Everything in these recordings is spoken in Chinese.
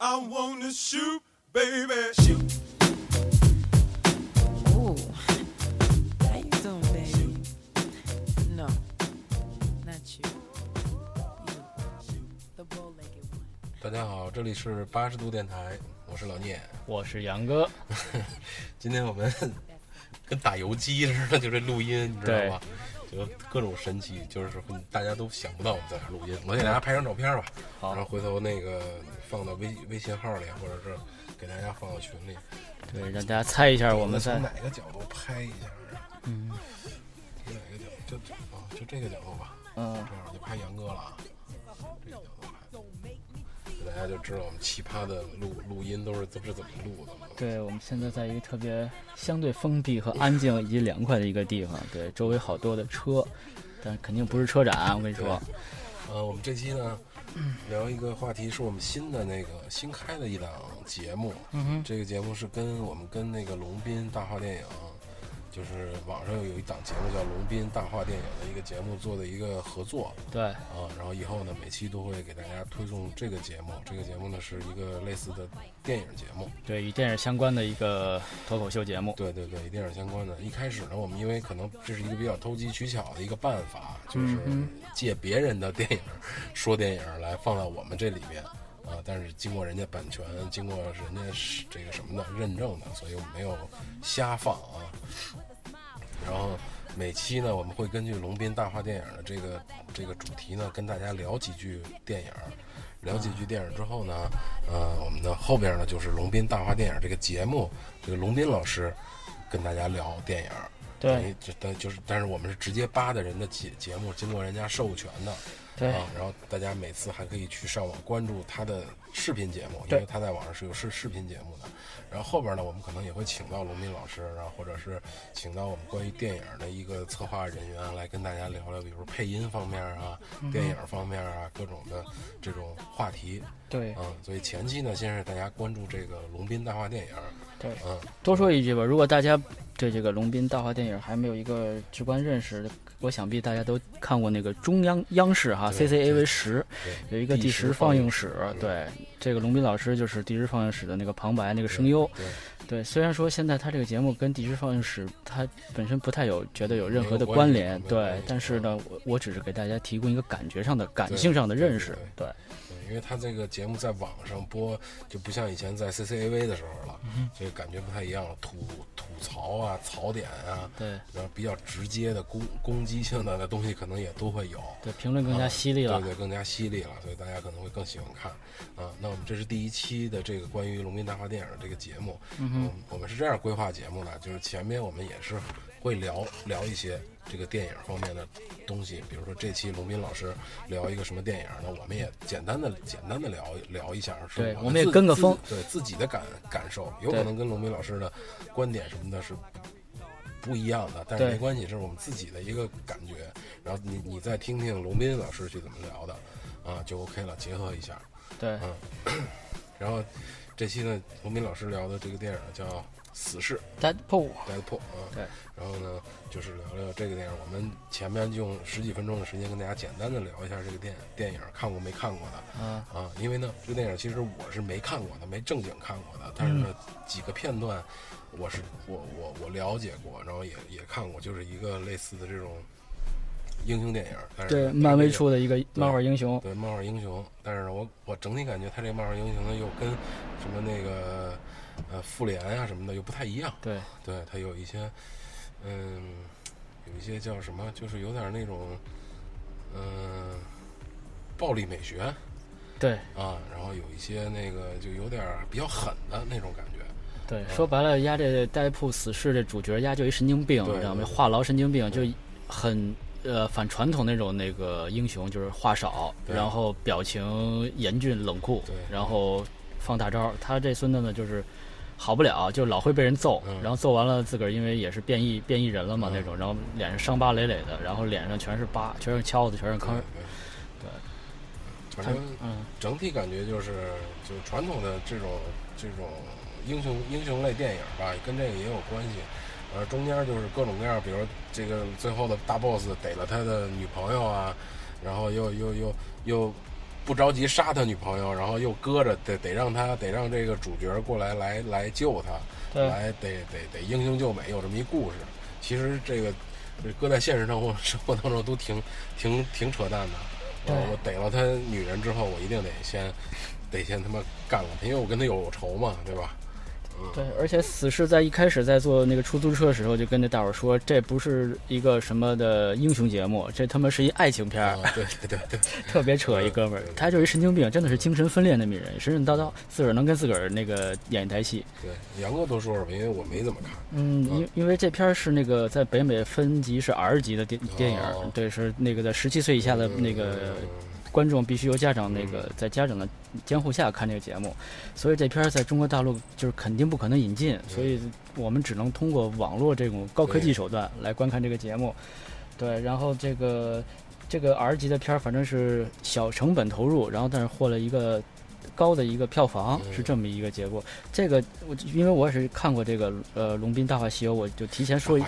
I wanna shoot，baby shoot。大家好，这里是八十度电台，我是老聂，我是杨哥。今天我们跟打游击似的，就这录音，你知道吗？就各种神奇，就是大家都想不到我们在哪录音。我给大家拍张照片吧，好然后回头那个放到微微信号里，或者是给大家放到群里。对，让大家猜一下我们在哪个角度拍一下啊？嗯从哪个角度？就就啊，就这个角度吧。嗯这样就拍杨哥了啊。大家就知道我们奇葩的录录音都是都是怎么录的了。对，我们现在在一个特别相对封闭和安静以及凉快的一个地方，对，周围好多的车，但肯定不是车展，我跟你说，呃，我们这期呢聊一个话题，是我们新的那个新开的一档节目。嗯哼，这个节目是跟我们跟那个龙斌大话电影，就是网上有一档节目叫龙斌大话电影的一个节目做的一个合作对，啊。然后以后呢，每期都会给大家推送这个节目。这个节目呢是一个类似的电影节目。对，与电影相关的一个脱口秀节目，对对对，与电影相关的。一开始呢，我们因为可能这是一个比较投机取巧的一个办法，就是嗯借别人的电影说电影来放到我们这里面啊。但是经过人家版权，经过人家这个什么的认证的，所以我们没有瞎放啊。然后每期呢，我们会根据龙斌大话电影的这个这个主题呢，跟大家聊几句电影。聊几句电影之后呢，呃，我们的后边呢就是龙斌大话电影这个节目，这个龙斌老师跟大家聊电影。等对于这但就是，但是我们是直接扒的人的节节目，经过人家授权的，对啊，然后大家每次还可以去上网关注他的视频节目，因为他在网上是有视视频节目的。然后后边呢，我们可能也会请到龙斌老师，然后或者是请到我们关于电影的一个策划人员来跟大家聊聊，比如配音方面啊、嗯电影方面啊各种的这种话题。对嗯，所以前期呢，先是大家关注这个龙斌大话电影，对。嗯，多说一句吧，如果大家对这个龙斌大话电影还没有一个直观认识，我想必大家都看过那个中央央视哈 CCAV 十对，有一个第第十十放映室。对，这个龙斌老师就是第十放映室的那个旁白那个声优，对，对，虽然说现在他这个节目跟第十放映室它本身不太有觉得有任何的关联，对但是呢，我我只是给大家提供一个感觉上的、感性上的认识，对，对，因为他这个节目在网上播，就不像以前在 CCAV 的时候了，嗯所以感觉不太一样了。吐吐槽啊、槽点啊，对然后比较直接的攻攻击性的东西，可能也都会有。对，评论更加犀利了啊，对对，更加犀利了，所以大家可能会更喜欢看啊。那我们这是第一期的这个关于龙斌大话电影的这个节目，嗯，我们是这样规划节目的，就是前面我们也是会聊聊一些这个电影方面的东西，比如说这期龙斌老师聊一个什么电影，呢我们也简单的简单的聊聊一下，是我对我们也跟个风对自己的感感受，有可能跟龙斌老师的观点什么的是不一样的，但是没关系，这是我们自己的一个感觉。然后你你再听听龙斌老师去怎么聊的，啊，就 OK 了，结合一下。对嗯，然后这期呢，龙斌老师聊的这个电影叫《死侍》，Deadpool，（Deadpool） 啊。对。然后呢，就是聊聊这个电影。我们前面用十几分钟的时间跟大家简单的聊一下这个电电影，看过没看过的啊，啊？因为呢，这个电影其实我是没看过的，没正经看过的，但是呢，嗯几个片段我是我我我了解过，然后也也看过，就是一个类似的这种英雄电影。但是对，漫威出的一个漫画英雄，对漫画英雄，但是呢，我我整体感觉他这个漫画英雄呢，又跟什么那个呃复联啊什么的又不太一样。对对，它有一些嗯，有一些叫什么，就是有点那种嗯、暴力美学对啊，然后有一些那个就有点比较狠的那种感觉。对，说白了，压这戴普死侍这主角压就一神经病，你知道吗？话痨神经病，就很呃反传统那种那个英雄，就是话少，然后表情严峻冷酷对，然后放大招。他这孙子呢，就是好不了，就老会被人揍，嗯。然后揍完了自个儿因为也是变异变异人了嘛、嗯。那种，然后脸上伤疤累累的，然后脸上全是疤，全是敲子，全是坑。对对，反正嗯，整体感觉就是，就是传统的这种这种英雄英雄类电影吧，跟这个也有关系。呃，中间就是各种各样，比如这个最后的大 boss 逮了他的女朋友啊，然后又又又又不着急杀他女朋友，然后又搁着，得得让他得让这个主角过来来来救他，来得得得英雄救美，有这么一故事。其实这个搁在现实生活生活当中都挺挺挺扯淡的。我我逮了他女人之后，我一定得先得先他妈干了他，因为我跟他有仇嘛，对吧？对，而且死侍在一开始在坐那个出租车的时候，就跟那大伙儿说，这不是一个什么的英雄节目，这他妈是一爱情片儿，啊，对对对对，特别扯一哥们儿，他就是一神经病，真的是精神分裂那么一人，神神叨叨，自个儿能跟自个儿那个演一台戏。对，杨哥多说说吧，因为我没怎么看。嗯，因因为这片儿是那个在北美分级是 R 级的电电影对，是那个在十七岁以下的那个观众必须由家长那个在家长的监护下看这个节目，所以这片儿在中国大陆就是肯定不可能引进，所以我们只能通过网络这种高科技手段来观看这个节目。对，然后这个这个 R 级的片儿反正是小成本投入，然后但是获了一个高的一个票房，嗯是这么一个结果。这个我因为我也是看过这个呃《龙斌大话西游》，我就提前说一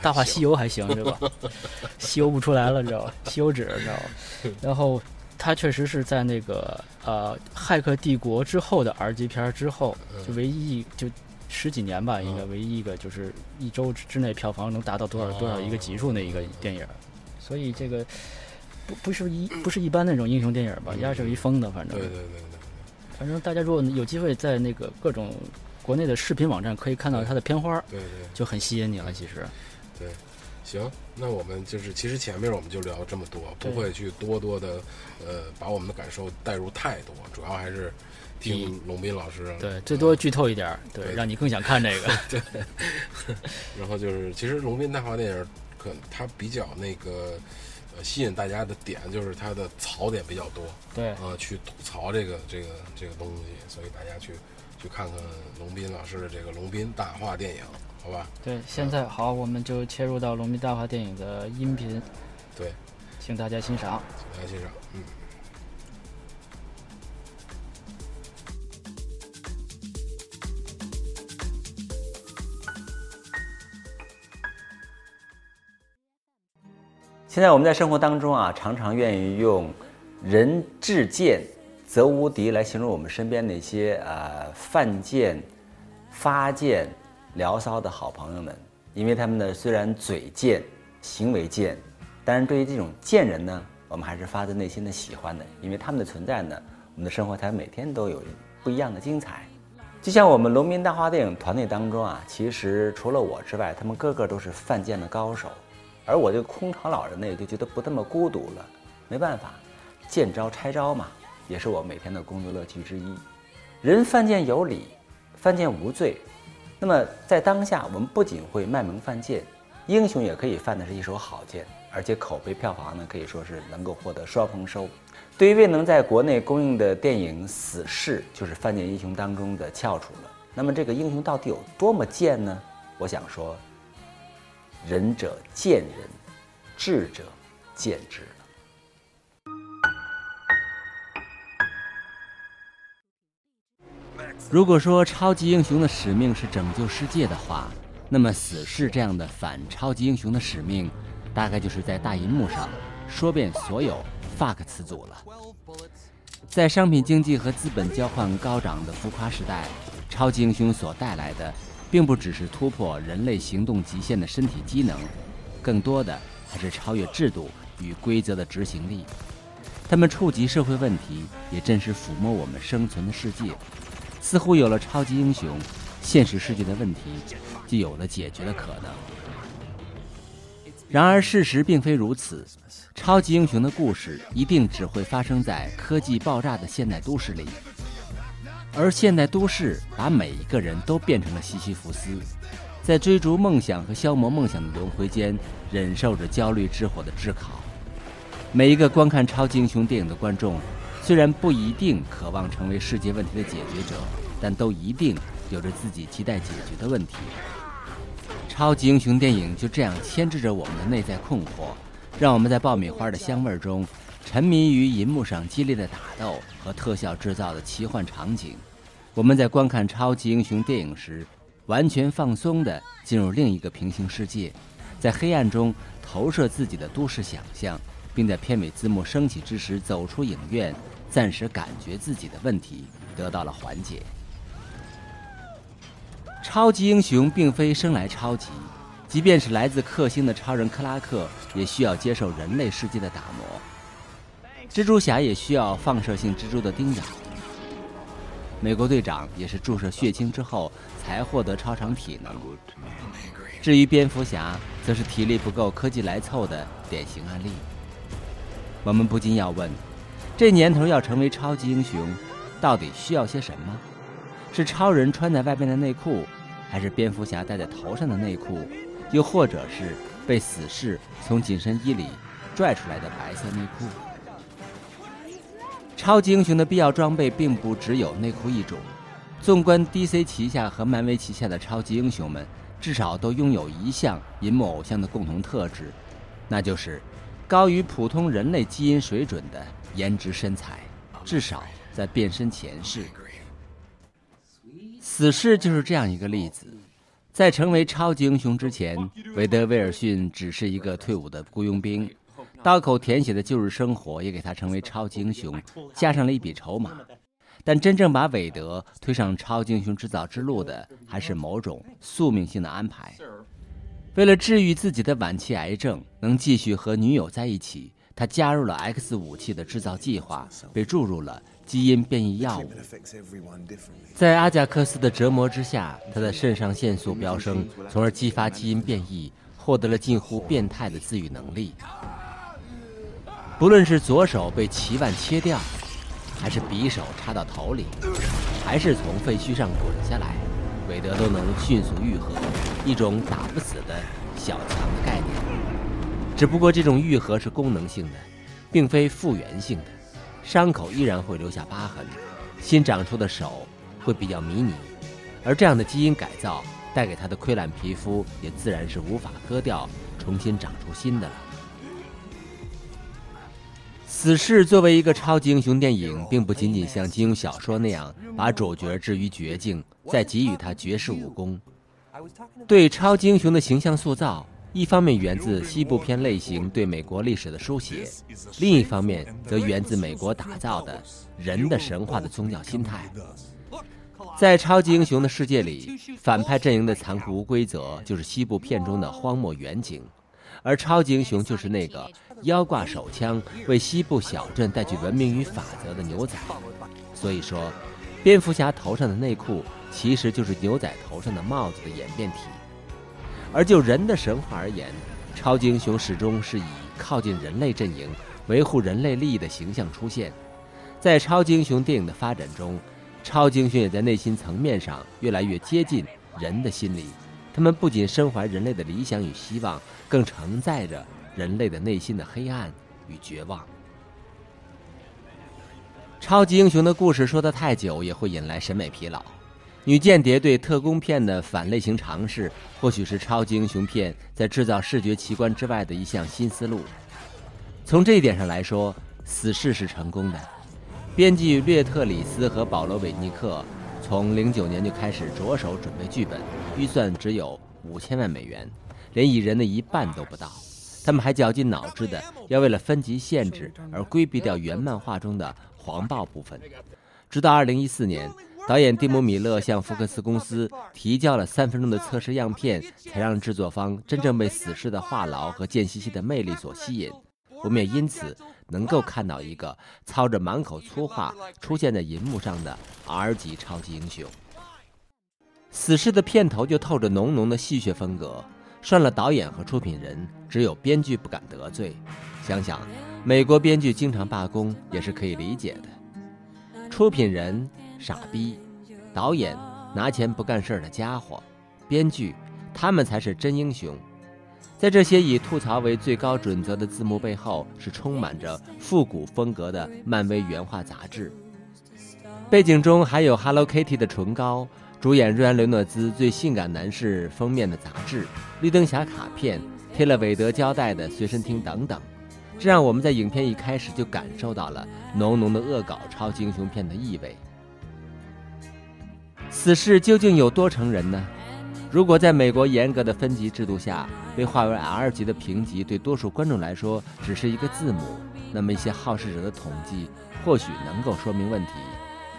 大话西游还行，大话西游还行是吧？西游不出来了，你知道吧？西游纸你知道吧？然后它确实是在那个呃《骇客帝国》之后的 R 级片儿之后，就唯一一就十几年吧，应该嗯。唯一一个就是一周之之内票房能达到多少多少一个级数的一个电影。所以这个不不是一不是一般那种英雄电影吧，嗯。压是一疯的，反正。对对对对。反正大家如果有机会在那个各种国内的视频网站可以看到它的片花儿，对对。就很吸引你了。其实，对，行，那我们就是其实前面我们就聊这么多，不会去多多的呃把我们的感受带入太多，主要还是听龙斌老师对，最多剧透一点儿，对，对让你更想看这个 对。然后就是，其实龙斌大话电影可他比较那个呃吸引大家的点就是它的槽点比较多，对，呃，去吐槽这个这个这个东西，所以大家去去看看龙斌老师的这个龙斌大话电影，好吧？对，现在好，我们就切入到《龙斌大话》电影的音频，对，请大家欣赏。请大家欣赏，嗯。现在我们在生活当中啊，常常愿意用“人至贱则无敌”来形容我们身边那些呃犯贱、发贱、聊骚的好朋友们，因为他们呢虽然嘴贱、行为贱，但是对于这种贱人呢，我们还是发自内心的喜欢的，因为他们的存在呢，我们的生活才每天都有不一样的精彩。就像我们农民大话电影团队当中啊，其实除了我之外，他们个个都是犯贱的高手。而我这个空巢老人呢，也就觉得不那么孤独了。没办法，见招拆招嘛，也是我每天的工作乐趣之一。人犯贱有理，犯贱无罪。那么在当下，我们不仅会卖萌犯贱，英雄也可以犯的是一手好剑，而且口碑票房呢，可以说是能够获得双丰收。对于未能在国内公映的电影《死侍》，就是犯贱英雄当中的翘楚了。那么这个英雄到底有多么贱呢？我想说。仁者见仁，智者见智。如果说超级英雄的使命是拯救世界的话，那么死侍这样的反超级英雄的使命，大概就是在大银幕上说遍所有 fuck 词组了。在商品经济和资本交换高涨的浮夸时代，超级英雄所带来的。并不只是突破人类行动极限的身体机能，更多的还是超越制度与规则的执行力。他们触及社会问题，也真实抚摸我们生存的世界。似乎有了超级英雄，现实世界的问题就有了解决的可能。然而，事实并非如此。超级英雄的故事一定只会发生在科技爆炸的现代都市里。而现代都市把每一个人都变成了西西弗斯，在追逐梦想和消磨梦想的轮回间，忍受着焦虑之火的炙烤。每一个观看超级英雄电影的观众，虽然不一定渴望成为世界问题的解决者，但都一定有着自己期待解决的问题。超级英雄电影就这样牵制着我们的内在困惑，让我们在爆米花的香味中。沉迷于银幕上激烈的打斗和特效制造的奇幻场景，我们在观看超级英雄电影时，完全放松地进入另一个平行世界，在黑暗中投射自己的都市想象，并在片尾字幕升起之时走出影院，暂时感觉自己的问题得到了缓解。超级英雄并非生来超级，即便是来自克星的超人克拉克，也需要接受人类世界的打磨。蜘蛛侠也需要放射性蜘蛛的叮咬。美国队长也是注射血清之后才获得超长体能。至于蝙蝠侠，则是体力不够，科技来凑的典型案例。我们不禁要问：这年头要成为超级英雄，到底需要些什么？是超人穿在外面的内裤，还是蝙蝠侠戴在头上的内裤，又或者是被死侍从紧身衣里拽出来的白色内裤？超级英雄的必要装备并不只有内裤一种。纵观 DC 旗下和漫威旗下的超级英雄们，至少都拥有一项银幕偶像的共同特质，那就是高于普通人类基因水准的颜值身材，至少在变身前世。死侍就是这样一个例子，在成为超级英雄之前，韦德·威尔逊只是一个退伍的雇佣兵，刀口舔血的旧日生活也给他成为超级英雄加上了一笔筹码。但真正把韦德推上超级英雄制造之路的，还是某种宿命性的安排。为了治愈自己的晚期癌症，能继续和女友在一起，他加入了 X 武器的制造计划，被注入了。基因变异药物，在阿贾克斯的折磨之下，他的肾上腺素飙升，从而激发基因变异，获得了近乎变态的自愈能力。不论是左手被齐万切掉，还是匕首插到头里，还是从废墟上滚下来，韦德都能迅速愈合，一种打不死的小强的概念。只不过这种愈合是功能性的，并非复原性的。伤口依然会留下疤痕，新长出的手会比较迷你，而这样的基因改造带给他的溃烂皮肤也自然是无法割掉，重新长出新的了。死侍作为一个超级英雄电影，并不仅仅像金庸小说那样把主角置于绝境，再给予他绝世武功，对超级英雄的形象塑造。一方面源自西部片类型对美国历史的书写，另一方面则源自美国打造的人的神话的宗教心态。在超级英雄的世界里，反派阵营的残酷无规则就是西部片中的荒漠远景，而超级英雄就是那个腰挂手枪为西部小镇带去文明与法则的牛仔。所以说，蝙蝠侠头上的内裤其实就是牛仔头上的帽子的演变体。而就人的神话而言，超级英雄始终是以靠近人类阵营、维护人类利益的形象出现。在超级英雄电影的发展中，超级英雄也在内心层面上越来越接近人的心理。他们不仅身怀人类的理想与希望，更承载着人类的内心的黑暗与绝望。超级英雄的故事说得太久，也会引来审美疲劳。女间谍对特工片的反类型尝试，或许是超级英雄片在制造视觉奇观之外的一项新思路。从这一点上来说，《死侍》是成功的。编剧略特里斯和保罗韦尼克从零九年就开始着手准备剧本，预算只有五千万美元，连蚁人的一半都不到。他们还绞尽脑汁的要为了分级限制而规避掉原漫画中的黄暴部分，直到二零一四年。导演蒂姆·米勒向福克斯公司提交了三分钟的测试样片，才让制作方真正被死侍的话痨和贱兮兮的魅力所吸引。我们也因此能够看到一个操着满口粗话出现在银幕上的 R 级超级英雄。死侍的片头就透着浓浓的戏谑风格，涮了导演和出品人，只有编剧不敢得罪。想想，美国编剧经常罢工也是可以理解的。出品人。傻逼，导演拿钱不干事儿的家伙，编剧他们才是真英雄。在这些以吐槽为最高准则的字幕背后，是充满着复古风格的漫威原画杂志。背景中还有 Hello Kitty 的唇膏，主演瑞安·雷诺兹最性感男士封面的杂志，绿灯侠卡片，贴了韦德胶带的随身听等等。这让我们在影片一开始就感受到了浓浓的恶搞超级英雄片的意味。死侍究竟有多成人呢？如果在美国严格的分级制度下，被划为 R 级的评级对多数观众来说只是一个字母，那么一些好事者的统计或许能够说明问题。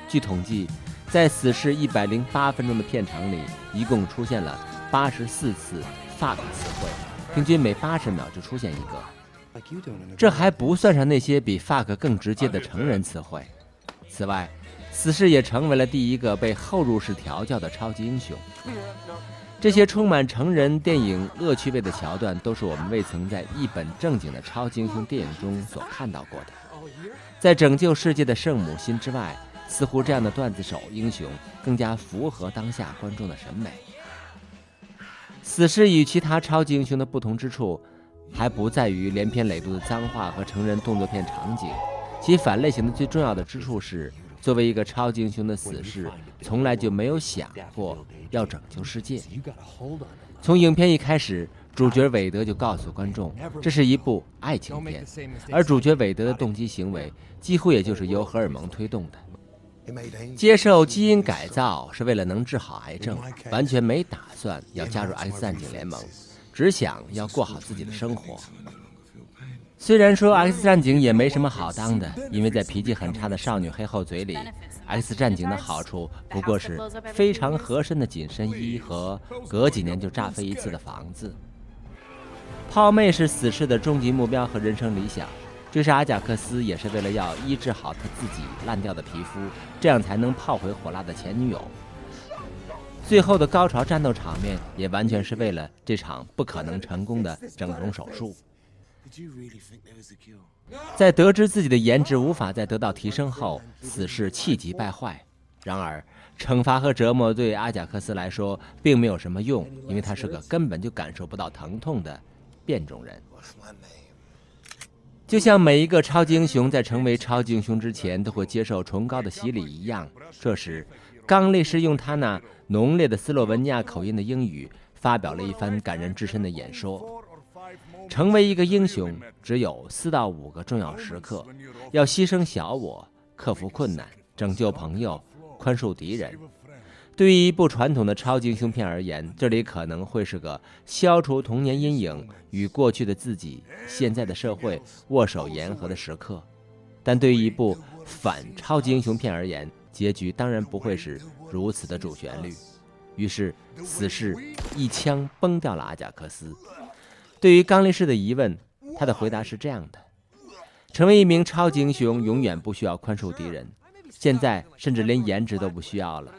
据统计，在《死侍》一百零八分钟的片长里，一共出现了八十四次 “fuck” 词汇，平均每八十秒就出现一个。这还不算上那些比 “fuck” 更直接的成人词汇。此外，死侍也成为了第一个被后入式调教的超级英雄。这些充满成人电影恶趣味的桥段，都是我们未曾在一本正经的超级英雄电影中所看到过的。在拯救世界的圣母心之外，似乎这样的段子手英雄更加符合当下观众的审美。死侍与其他超级英雄的不同之处，还不在于连篇累牍的脏话和成人动作片场景，其反类型的最重要的之处是，作为一个超级英雄的死侍，从来就没有想过要拯救世界。从影片一开始，主角韦德就告诉观众，这是一部爱情片，而主角韦德的动机行为几乎也就是由荷尔蒙推动的。接受基因改造是为了能治好癌症，完全没打算要加入 X 战警联盟，只想要过好自己的生活。虽然说 X 战警也没什么好当的，因为在脾气很差的少女黑后嘴里，X 战警的好处不过是非常合身的紧身衣和隔几年就炸飞一次的房子。泡妹是死侍的终极目标和人生理想。追杀阿贾克斯也是为了要医治好他自己烂掉的皮肤，这样才能泡回火辣的前女友。最后的高潮战斗场面也完全是为了这场不可能成功的整容手术。在得知自己的颜值无法再得到提升后，死侍气急败坏。然而，惩罚和折磨对阿贾克斯来说并没有什么用，因为他是个根本就感受不到疼痛的变种人。就像每一个超级英雄在成为超级英雄之前都会接受崇高的洗礼一样，这时，刚力士用他那浓烈的斯洛文尼亚口音的英语发表了一番感人至深的演说。成为一个英雄，只有四到五个重要时刻：要牺牲小我，克服困难，拯救朋友，宽恕敌人。对于一部传统的超级英雄片而言，这里可能会是个消除童年阴影、与过去的自己、现在的社会握手言和的时刻；但对于一部反超级英雄片而言，结局当然不会是如此的主旋律。于是，死侍一枪崩掉了阿贾克斯。对于刚力士的疑问，他的回答是这样的：成为一名超级英雄，永远不需要宽恕敌人，现在甚至连颜值都不需要了。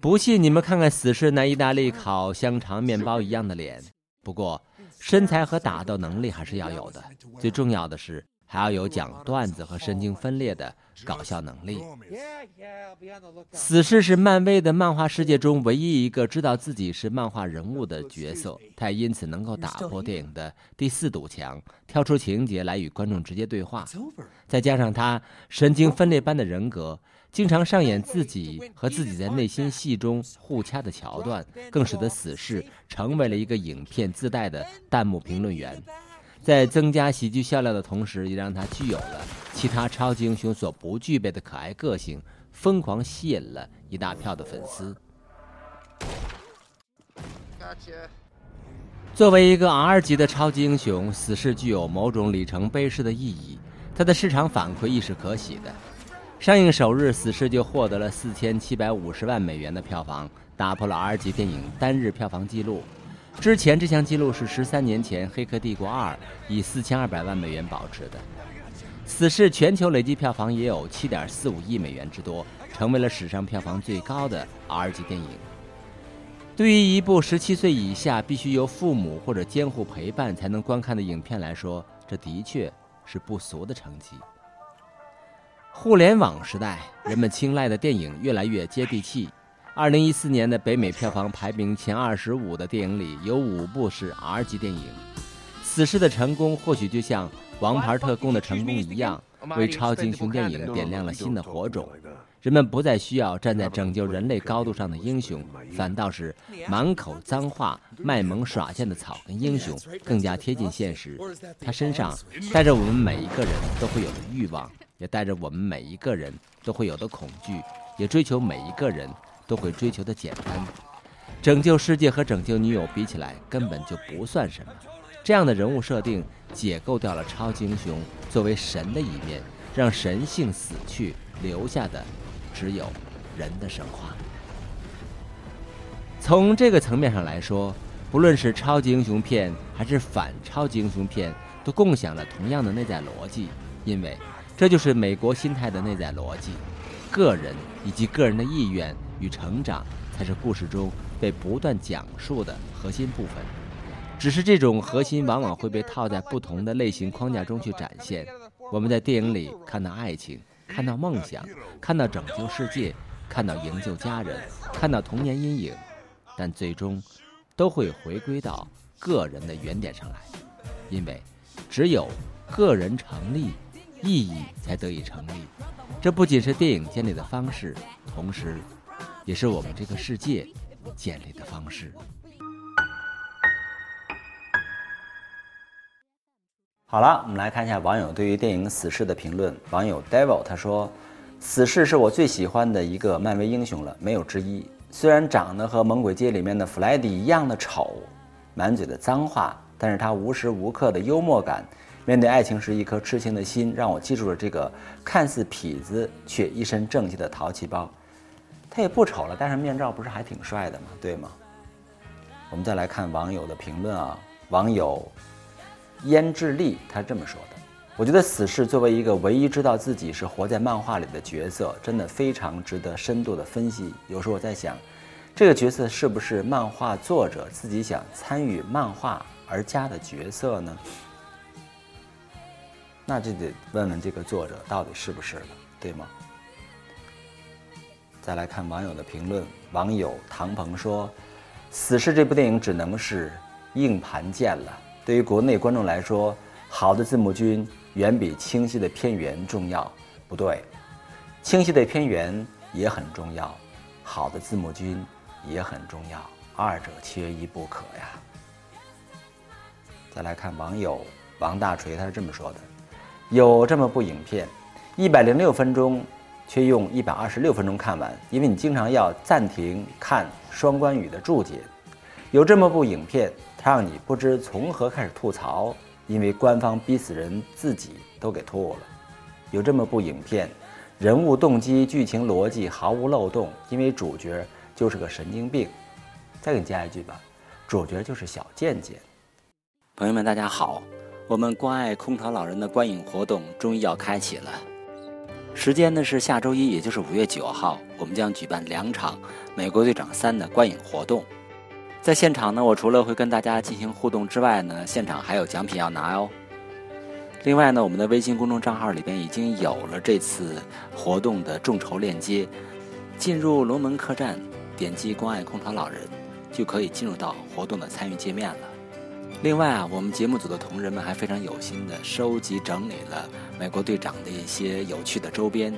不信你们看看死侍那意大利烤香肠面包一样的脸。不过，身材和打斗能力还是要有的。最重要的是，还要有讲段子和神经分裂的搞笑能力。死侍是漫威的漫画世界中唯一一个知道自己是漫画人物的角色，他也因此能够打破电影的第四堵墙，跳出情节来与观众直接对话。再加上他神经分裂般的人格。经常上演自己和自己在内心戏中互掐的桥段，更使得死侍成为了一个影片自带的弹幕评论员，在增加喜剧笑料的同时，也让他具有了其他超级英雄所不具备的可爱个性，疯狂吸引了一大票的粉丝。作为一个 R 级的超级英雄，死侍具有某种里程碑式的意义，它的市场反馈亦是可喜的。上映首日，《死侍》就获得了四千七百五十万美元的票房，打破了 R 级电影单日票房纪录。之前这项纪录是十三年前《黑客帝国二》以四千二百万美元保持的。《死侍》全球累计票房也有七点四五亿美元之多，成为了史上票房最高的 R 级电影。对于一部十七岁以下必须由父母或者监护陪伴才能观看的影片来说，这的确是不俗的成绩。互联网时代，人们青睐的电影越来越接地气。二零一四年的北美票房排名前二十五的电影里，有五部是 R 级电影。死侍的成功或许就像《王牌特工》的成功一样，为超级英雄电影点亮了新的火种。人们不再需要站在拯救人类高度上的英雄，反倒是满口脏话、卖萌耍贱的草根英雄更加贴近现实。他身上带着我们每一个人都会有的欲望。也带着我们每一个人都会有的恐惧，也追求每一个人都会追求的简单。拯救世界和拯救女友比起来，根本就不算什么。这样的人物设定解构掉了超级英雄作为神的一面，让神性死去，留下的只有人的神话。从这个层面上来说，不论是超级英雄片还是反超级英雄片，都共享了同样的内在逻辑，因为这就是美国心态的内在逻辑：个人以及个人的意愿与成长才是故事中被不断讲述的核心部分。只是这种核心往往会被套在不同的类型框架中去展现。我们在电影里看到爱情，看到梦想，看到拯救世界，看到营救家人，看到童年阴影。但最终，都会回归到个人的原点上来，因为只有个人成立，意义才得以成立。这不仅是电影建立的方式，同时，也是我们这个世界建立的方式。好了，我们来看一下网友对于电影《死侍》的评论。网友 Devil 他说：“死侍是我最喜欢的一个漫威英雄了，没有之一。”虽然长得和《猛鬼街》里面的弗莱迪一样的丑，满嘴的脏话，但是他无时无刻的幽默感，面对爱情时一颗痴情的心，让我记住了这个看似痞子却一身正气的淘气包。他也不丑了，戴上面罩不是还挺帅的吗？对吗？我们再来看网友的评论啊，网友胭脂丽他这么说的。我觉得死侍作为一个唯一知道自己是活在漫画里的角色，真的非常值得深度的分析。有时候我在想，这个角色是不是漫画作者自己想参与漫画而加的角色呢？那就得问问这个作者到底是不是了，对吗？再来看网友的评论，网友唐鹏说：“死侍这部电影只能是硬盘见了。对于国内观众来说，好的字幕君。”远比清晰的片源重要，不对，清晰的片源也很重要，好的字幕君也很重要，二者缺一不可呀。再来看网友王大锤，他是这么说的：有这么部影片，一百零六分钟，却用一百二十六分钟看完，因为你经常要暂停看双关语的注解；有这么部影片，它让你不知从何开始吐槽。因为官方逼死人，自己都给吐了。有这么部影片，人物动机、剧情逻辑毫无漏洞，因为主角就是个神经病。再给你加一句吧，主角就是小贱贱。朋友们，大家好，我们关爱空巢老人的观影活动终于要开启了。时间呢是下周一，也就是五月九号，我们将举办两场《美国队长三》的观影活动。在现场呢，我除了会跟大家进行互动之外呢，现场还有奖品要拿哦。另外呢，我们的微信公众账号里边已经有了这次活动的众筹链接，进入龙门客栈，点击关爱空巢老人，就可以进入到活动的参与界面了。另外啊，我们节目组的同仁们还非常有心的收集整理了美国队长的一些有趣的周边。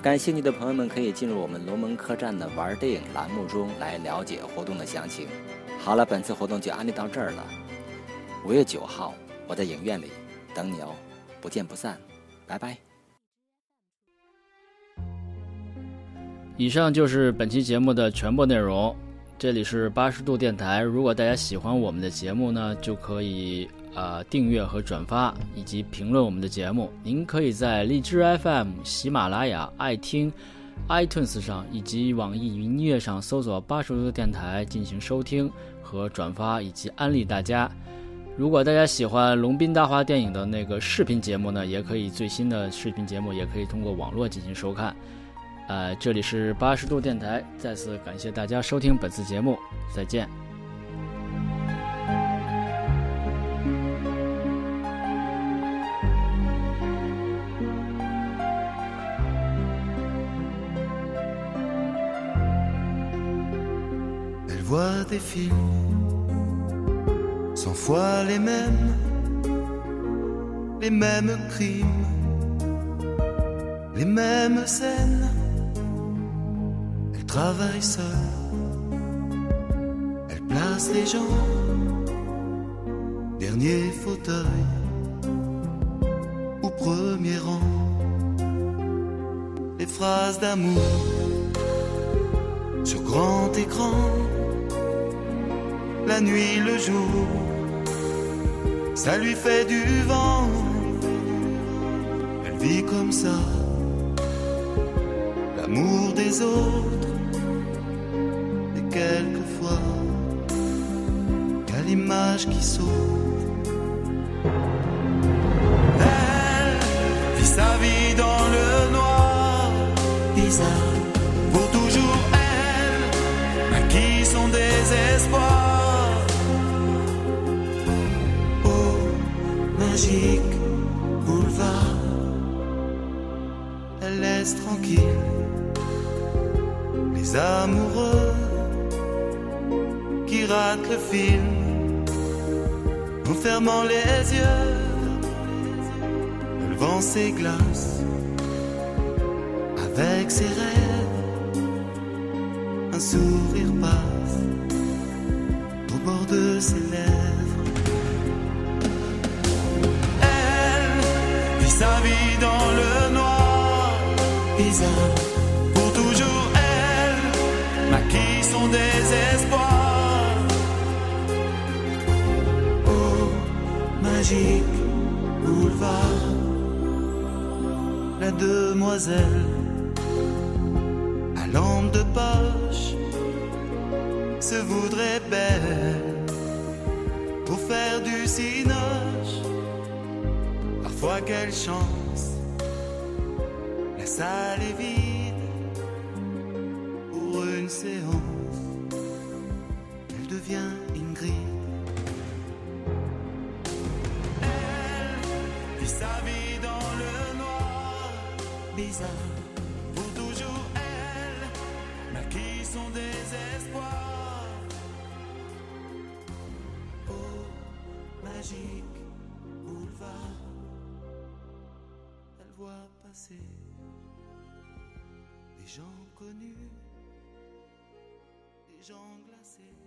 感兴趣的朋友们可以进入我们龙门客栈的玩电影栏目中来了解活动的详情。好了，本次活动就安利到这儿了。五月九号，我在影院里等你哦，不见不散，拜拜。以上就是本期节目的全部内容。这里是八十度电台，如果大家喜欢我们的节目呢，就可以。啊，订阅和转发以及评论我们的节目，您可以在荔枝 FM、喜马拉雅、爱听、iTunes 上以及网易云音乐上搜索“八十度电台”进行收听和转发以及安利大家。如果大家喜欢《龙斌大话电影》的那个视频节目呢，也可以最新的视频节目也可以通过网络进行收看。呃，这里是八十度电台，再次感谢大家收听本次节目，再见。voit des films, cent fois les mêmes, les mêmes crimes, les mêmes scènes. Travaille seule, elle place les gens, dernier fauteuil. Au premier rang. Les phrases d'amour. Sur grand écran. La nuit, le jour, ça lui fait du vent. Elle vit comme ça, l'amour des autres. Quelquefois, a l'image qui saute. Elle vit sa vie dans le noir, bizarre. Pour toujours, elle naquit son désespoir. Oh, magique boulevard, elle laisse tranquille les amoureux qui ratent le film en fermant les yeux. Elle vend ses glaces avec ses rêves. Un sourire passe au bord de ses lèvres. Elle vit sa vie dans le noir, bizarre. Pour toujours, elle maquille son désespoir. Magique boulevard, la demoiselle à lampe de poche se voudrait belle pour faire du cinoche. Parfois, quelle chance, la salle est vide pour une séance. Elle devient Ingrid. Sa vie dans le noir, bizarre. Pour toujours, elle naquit son désespoir. Oh, magique boulevard, elle voit passer des gens connus, des gens glacés.